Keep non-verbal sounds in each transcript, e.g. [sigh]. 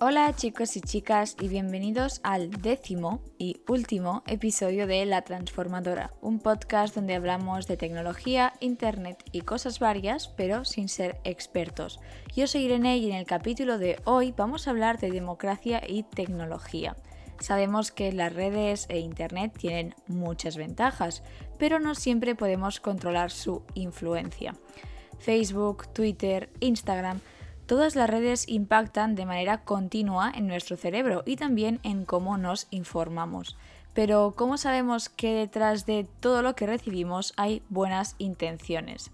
Hola chicos y chicas y bienvenidos al décimo y último episodio de La Transformadora, un podcast donde hablamos de tecnología, internet y cosas varias, pero sin ser expertos. Yo soy Irene y en el capítulo de hoy vamos a hablar de democracia y tecnología. Sabemos que las redes e internet tienen muchas ventajas, pero no siempre podemos controlar su influencia. Facebook, Twitter, Instagram Todas las redes impactan de manera continua en nuestro cerebro y también en cómo nos informamos. Pero ¿cómo sabemos que detrás de todo lo que recibimos hay buenas intenciones?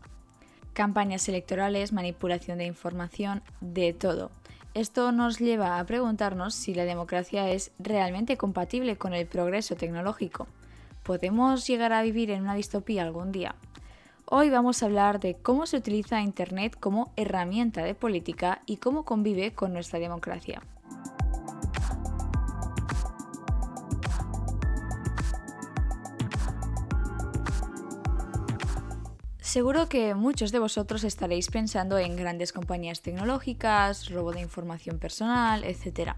Campañas electorales, manipulación de información, de todo. Esto nos lleva a preguntarnos si la democracia es realmente compatible con el progreso tecnológico. ¿Podemos llegar a vivir en una distopía algún día? Hoy vamos a hablar de cómo se utiliza Internet como herramienta de política y cómo convive con nuestra democracia. Seguro que muchos de vosotros estaréis pensando en grandes compañías tecnológicas, robo de información personal, etc.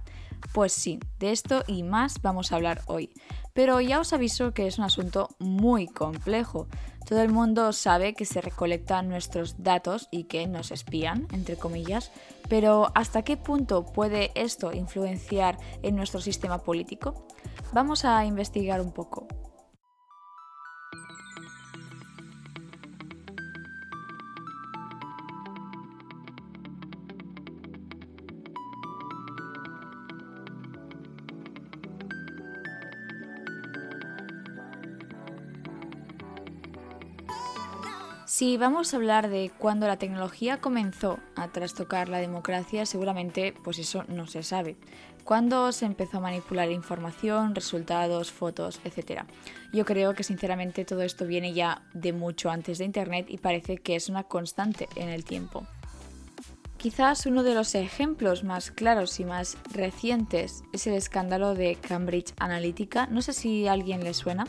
Pues sí, de esto y más vamos a hablar hoy. Pero ya os aviso que es un asunto muy complejo. Todo el mundo sabe que se recolectan nuestros datos y que nos espían, entre comillas, pero ¿hasta qué punto puede esto influenciar en nuestro sistema político? Vamos a investigar un poco. Si vamos a hablar de cuando la tecnología comenzó a trastocar la democracia, seguramente pues eso no se sabe. Cuándo se empezó a manipular información, resultados, fotos, etc. Yo creo que sinceramente todo esto viene ya de mucho antes de Internet y parece que es una constante en el tiempo. Quizás uno de los ejemplos más claros y más recientes es el escándalo de Cambridge Analytica. No sé si a alguien le suena.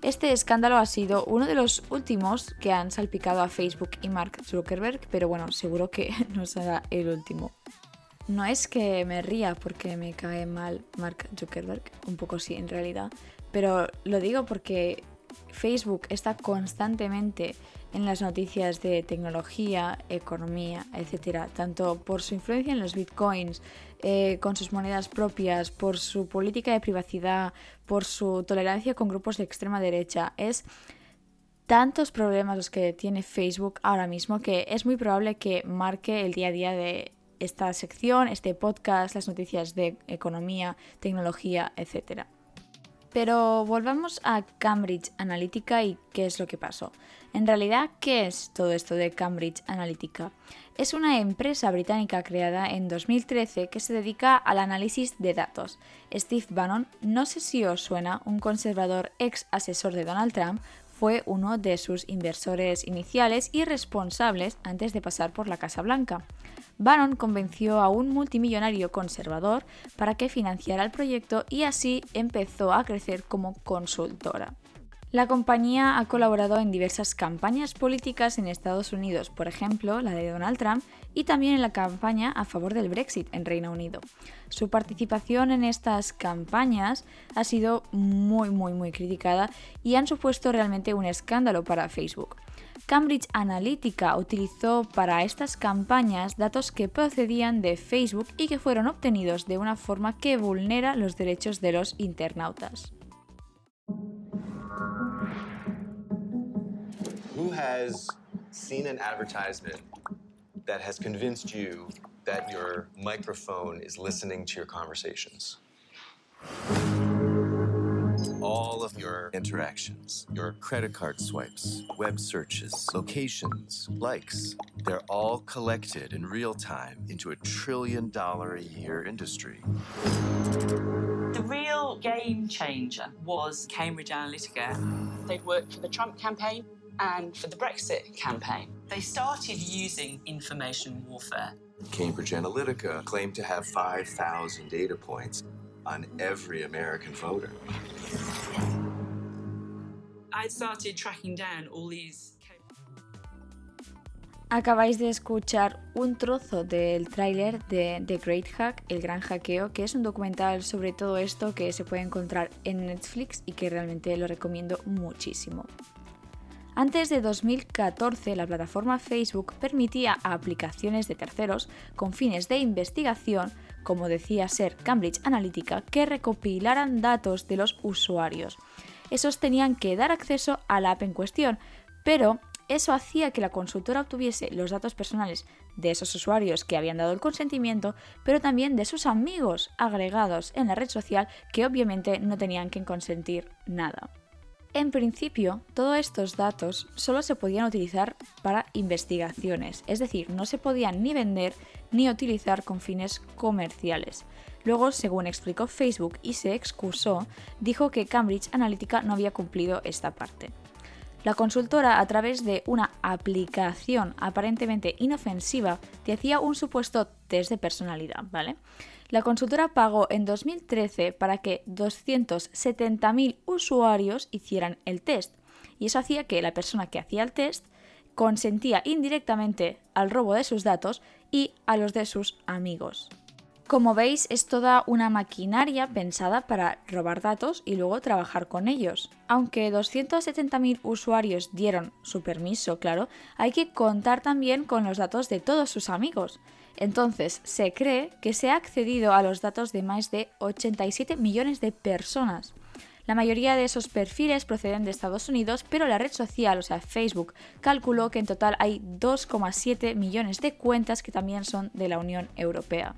Este escándalo ha sido uno de los últimos que han salpicado a Facebook y Mark Zuckerberg, pero bueno, seguro que [laughs] no será el último. No es que me ría porque me cae mal Mark Zuckerberg, un poco sí en realidad, pero lo digo porque Facebook está constantemente en las noticias de tecnología, economía, etcétera, tanto por su influencia en los bitcoins, eh, con sus monedas propias, por su política de privacidad, por su tolerancia con grupos de extrema derecha. Es tantos problemas los que tiene Facebook ahora mismo que es muy probable que marque el día a día de esta sección, este podcast, las noticias de economía, tecnología, etcétera. Pero volvamos a Cambridge Analytica y qué es lo que pasó. En realidad, ¿qué es todo esto de Cambridge Analytica? Es una empresa británica creada en 2013 que se dedica al análisis de datos. Steve Bannon, no sé si os suena, un conservador ex asesor de Donald Trump, fue uno de sus inversores iniciales y responsables antes de pasar por la Casa Blanca. Bannon convenció a un multimillonario conservador para que financiara el proyecto y así empezó a crecer como consultora. La compañía ha colaborado en diversas campañas políticas en Estados Unidos, por ejemplo, la de Donald Trump, y también en la campaña a favor del Brexit en Reino Unido. Su participación en estas campañas ha sido muy, muy, muy criticada y han supuesto realmente un escándalo para Facebook. Cambridge Analytica utilizó para estas campañas datos que procedían de Facebook y que fueron obtenidos de una forma que vulnera los derechos de los internautas. Who has seen an advertisement that has convinced you that your microphone is listening to your conversations? All of mm. your interactions, your credit card swipes, web searches, locations, likes, they're all collected in real time into a trillion dollar a year industry. The real game changer was Cambridge Analytica. They'd worked for the Trump campaign, and for the Brexit campaign. They started using information warfare. Cambridge Analytica claimed to have 5,000 data points on every American voter. I started tracking down all these Acabáis de escuchar un trozo del tráiler de The Great Hack, El Gran Hackeo, que es un documental sobre todo esto que se puede encontrar en Netflix y que realmente lo recomiendo muchísimo. Antes de 2014, la plataforma Facebook permitía a aplicaciones de terceros con fines de investigación, como decía ser Cambridge Analytica, que recopilaran datos de los usuarios. Esos tenían que dar acceso a la app en cuestión, pero eso hacía que la consultora obtuviese los datos personales de esos usuarios que habían dado el consentimiento, pero también de sus amigos agregados en la red social que obviamente no tenían que consentir nada. En principio, todos estos datos solo se podían utilizar para investigaciones, es decir, no se podían ni vender ni utilizar con fines comerciales. Luego, según explicó Facebook y se excusó, dijo que Cambridge Analytica no había cumplido esta parte. La consultora, a través de una aplicación aparentemente inofensiva, te hacía un supuesto test de personalidad, ¿vale? La consultora pagó en 2013 para que 270.000 usuarios hicieran el test, y eso hacía que la persona que hacía el test consentía indirectamente al robo de sus datos y a los de sus amigos. Como veis, es toda una maquinaria pensada para robar datos y luego trabajar con ellos. Aunque 270.000 usuarios dieron su permiso, claro, hay que contar también con los datos de todos sus amigos. Entonces, se cree que se ha accedido a los datos de más de 87 millones de personas. La mayoría de esos perfiles proceden de Estados Unidos, pero la red social, o sea, Facebook, calculó que en total hay 2,7 millones de cuentas que también son de la Unión Europea.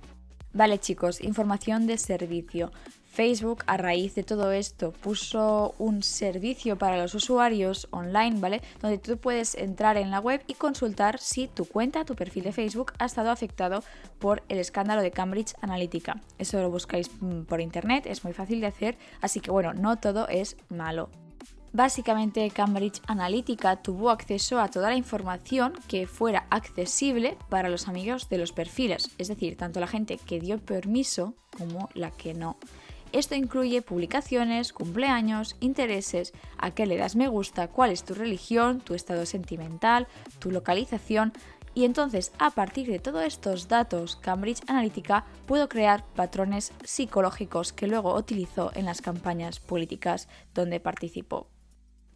Vale chicos, información de servicio. Facebook a raíz de todo esto puso un servicio para los usuarios online, ¿vale? Donde tú puedes entrar en la web y consultar si tu cuenta, tu perfil de Facebook ha estado afectado por el escándalo de Cambridge Analytica. Eso lo buscáis mm, por internet, es muy fácil de hacer, así que bueno, no todo es malo. Básicamente Cambridge Analytica tuvo acceso a toda la información que fuera accesible para los amigos de los perfiles, es decir, tanto la gente que dio permiso como la que no. Esto incluye publicaciones, cumpleaños, intereses, a qué le me gusta, cuál es tu religión, tu estado sentimental, tu localización, y entonces a partir de todos estos datos Cambridge Analytica pudo crear patrones psicológicos que luego utilizó en las campañas políticas donde participó.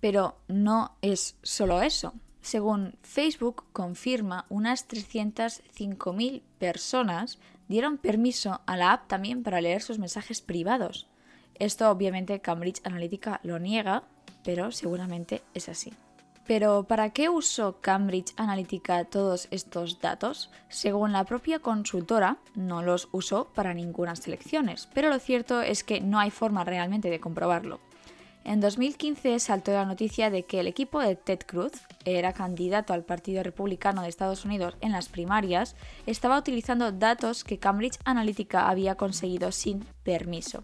Pero no es solo eso. Según Facebook confirma, unas 305.000 personas dieron permiso a la app también para leer sus mensajes privados. Esto obviamente Cambridge Analytica lo niega, pero seguramente es así. Pero ¿para qué usó Cambridge Analytica todos estos datos? Según la propia consultora, no los usó para ninguna selecciones, pero lo cierto es que no hay forma realmente de comprobarlo. En 2015 saltó la noticia de que el equipo de Ted Cruz, era candidato al Partido Republicano de Estados Unidos en las primarias, estaba utilizando datos que Cambridge Analytica había conseguido sin permiso.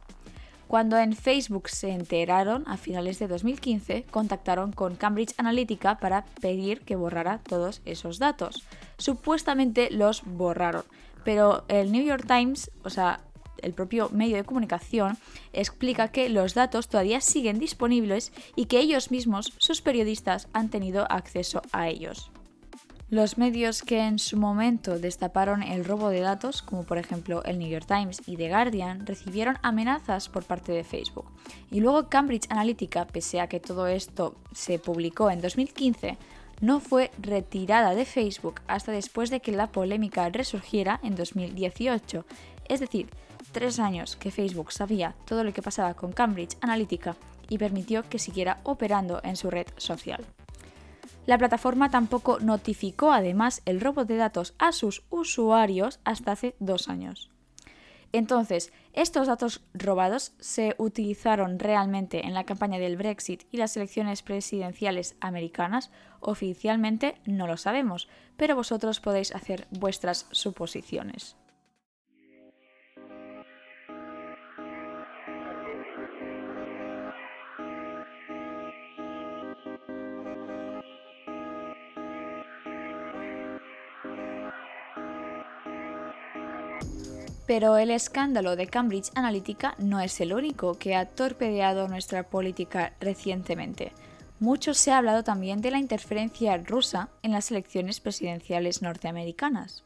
Cuando en Facebook se enteraron, a finales de 2015, contactaron con Cambridge Analytica para pedir que borrara todos esos datos. Supuestamente los borraron, pero el New York Times, o sea, el propio medio de comunicación, explica que los datos todavía siguen disponibles y que ellos mismos, sus periodistas, han tenido acceso a ellos. Los medios que en su momento destaparon el robo de datos, como por ejemplo el New York Times y The Guardian, recibieron amenazas por parte de Facebook. Y luego Cambridge Analytica, pese a que todo esto se publicó en 2015, no fue retirada de Facebook hasta después de que la polémica resurgiera en 2018. Es decir, tres años que Facebook sabía todo lo que pasaba con Cambridge Analytica y permitió que siguiera operando en su red social. La plataforma tampoco notificó además el robo de datos a sus usuarios hasta hace dos años. Entonces, estos datos robados se utilizaron realmente en la campaña del Brexit y las elecciones presidenciales americanas. Oficialmente no lo sabemos, pero vosotros podéis hacer vuestras suposiciones. Pero el escándalo de Cambridge Analytica no es el único que ha torpedeado nuestra política recientemente. mucho se ha hablado también de la interferencia rusa en las elecciones presidenciales norteamericanas.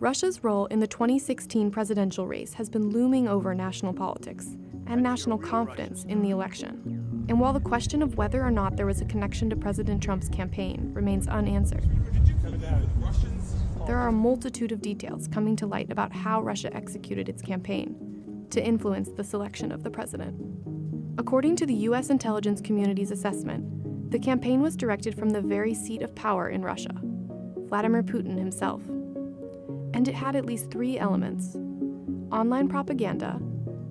Russia's role in the 2016 presidential race has been looming over national politics and national confidence in the election. And while the question of whether or not there was a connection to President Trump's campaign remains unanswered, there are a multitude of details coming to light about how Russia executed its campaign to influence the selection of the president. According to the U.S. intelligence community's assessment, the campaign was directed from the very seat of power in Russia, Vladimir Putin himself. And it had at least three elements online propaganda,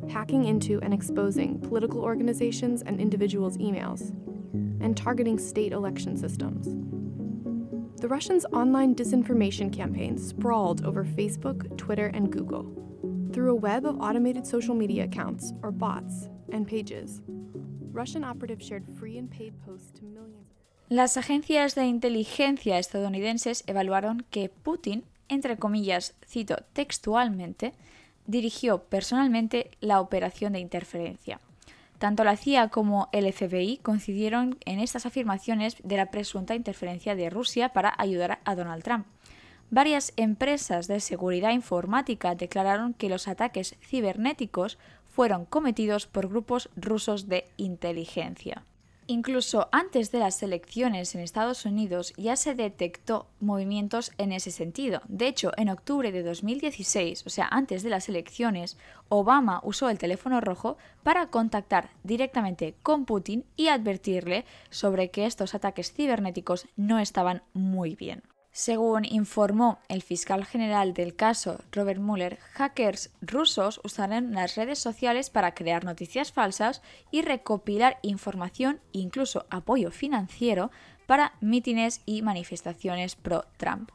hacking into and exposing political organizations and individuals' emails, and targeting state election systems. The Russians' online disinformation campaign sprawled over Facebook, Twitter, and Google. Through a web of automated social media accounts, or bots, and pages, Russian operatives shared free and paid posts to millions. Las agencias de inteligencia estadounidenses evaluaron que Putin, entre comillas, cito textualmente, dirigió personalmente la operación de interferencia. Tanto la CIA como el FBI coincidieron en estas afirmaciones de la presunta interferencia de Rusia para ayudar a Donald Trump. Varias empresas de seguridad informática declararon que los ataques cibernéticos fueron cometidos por grupos rusos de inteligencia. Incluso antes de las elecciones en Estados Unidos ya se detectó movimientos en ese sentido. De hecho, en octubre de 2016, o sea, antes de las elecciones, Obama usó el teléfono rojo para contactar directamente con Putin y advertirle sobre que estos ataques cibernéticos no estaban muy bien. Según informó el fiscal general del caso, Robert Mueller, hackers rusos usaron las redes sociales para crear noticias falsas y recopilar información, incluso apoyo financiero, para mítines y manifestaciones pro-Trump.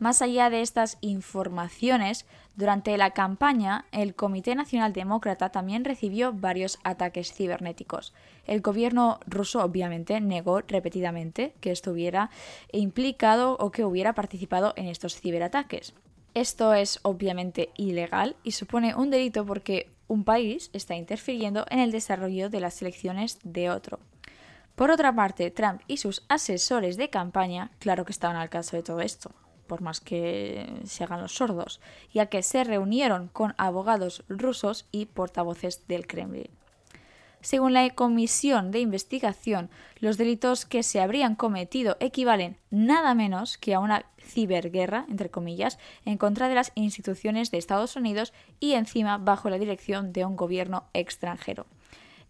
Más allá de estas informaciones, durante la campaña, el Comité Nacional Demócrata también recibió varios ataques cibernéticos. El gobierno ruso obviamente negó repetidamente que estuviera implicado o que hubiera participado en estos ciberataques. Esto es obviamente ilegal y supone un delito porque un país está interfiriendo en el desarrollo de las elecciones de otro. Por otra parte, Trump y sus asesores de campaña, claro que estaban al caso de todo esto por más que se hagan los sordos, ya que se reunieron con abogados rusos y portavoces del Kremlin. Según la Comisión de Investigación, los delitos que se habrían cometido equivalen nada menos que a una ciberguerra, entre comillas, en contra de las instituciones de Estados Unidos y encima bajo la dirección de un gobierno extranjero.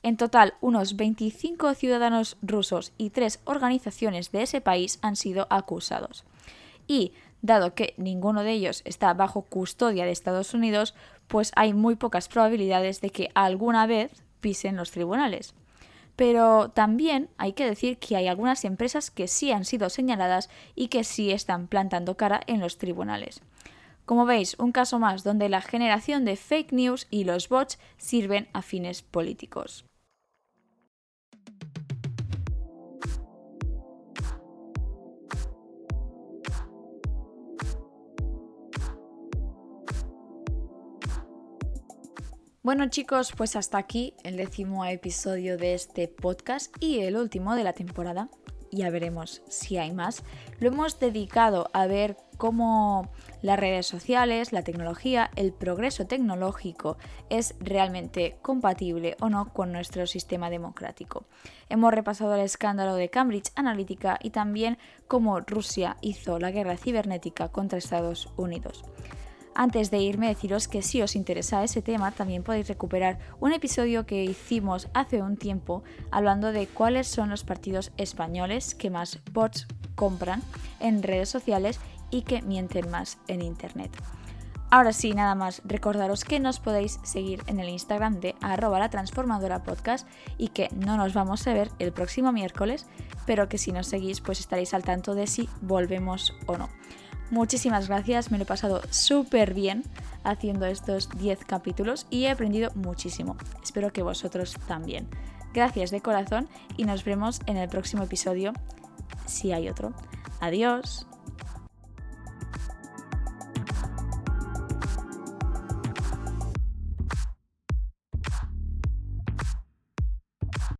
En total, unos 25 ciudadanos rusos y tres organizaciones de ese país han sido acusados. Y dado que ninguno de ellos está bajo custodia de Estados Unidos, pues hay muy pocas probabilidades de que alguna vez pisen los tribunales. Pero también hay que decir que hay algunas empresas que sí han sido señaladas y que sí están plantando cara en los tribunales. Como veis, un caso más donde la generación de fake news y los bots sirven a fines políticos. Bueno chicos, pues hasta aquí el décimo episodio de este podcast y el último de la temporada. Ya veremos si hay más. Lo hemos dedicado a ver cómo las redes sociales, la tecnología, el progreso tecnológico es realmente compatible o no con nuestro sistema democrático. Hemos repasado el escándalo de Cambridge Analytica y también cómo Rusia hizo la guerra cibernética contra Estados Unidos. Antes de irme, deciros que si os interesa ese tema, también podéis recuperar un episodio que hicimos hace un tiempo hablando de cuáles son los partidos españoles que más bots compran en redes sociales y que mienten más en Internet. Ahora sí, nada más, recordaros que nos podéis seguir en el Instagram de arroba la transformadora podcast y que no nos vamos a ver el próximo miércoles, pero que si nos seguís pues estaréis al tanto de si volvemos o no. Muchísimas gracias, me lo he pasado súper bien haciendo estos 10 capítulos y he aprendido muchísimo. Espero que vosotros también. Gracias de corazón y nos vemos en el próximo episodio, si hay otro. Adiós.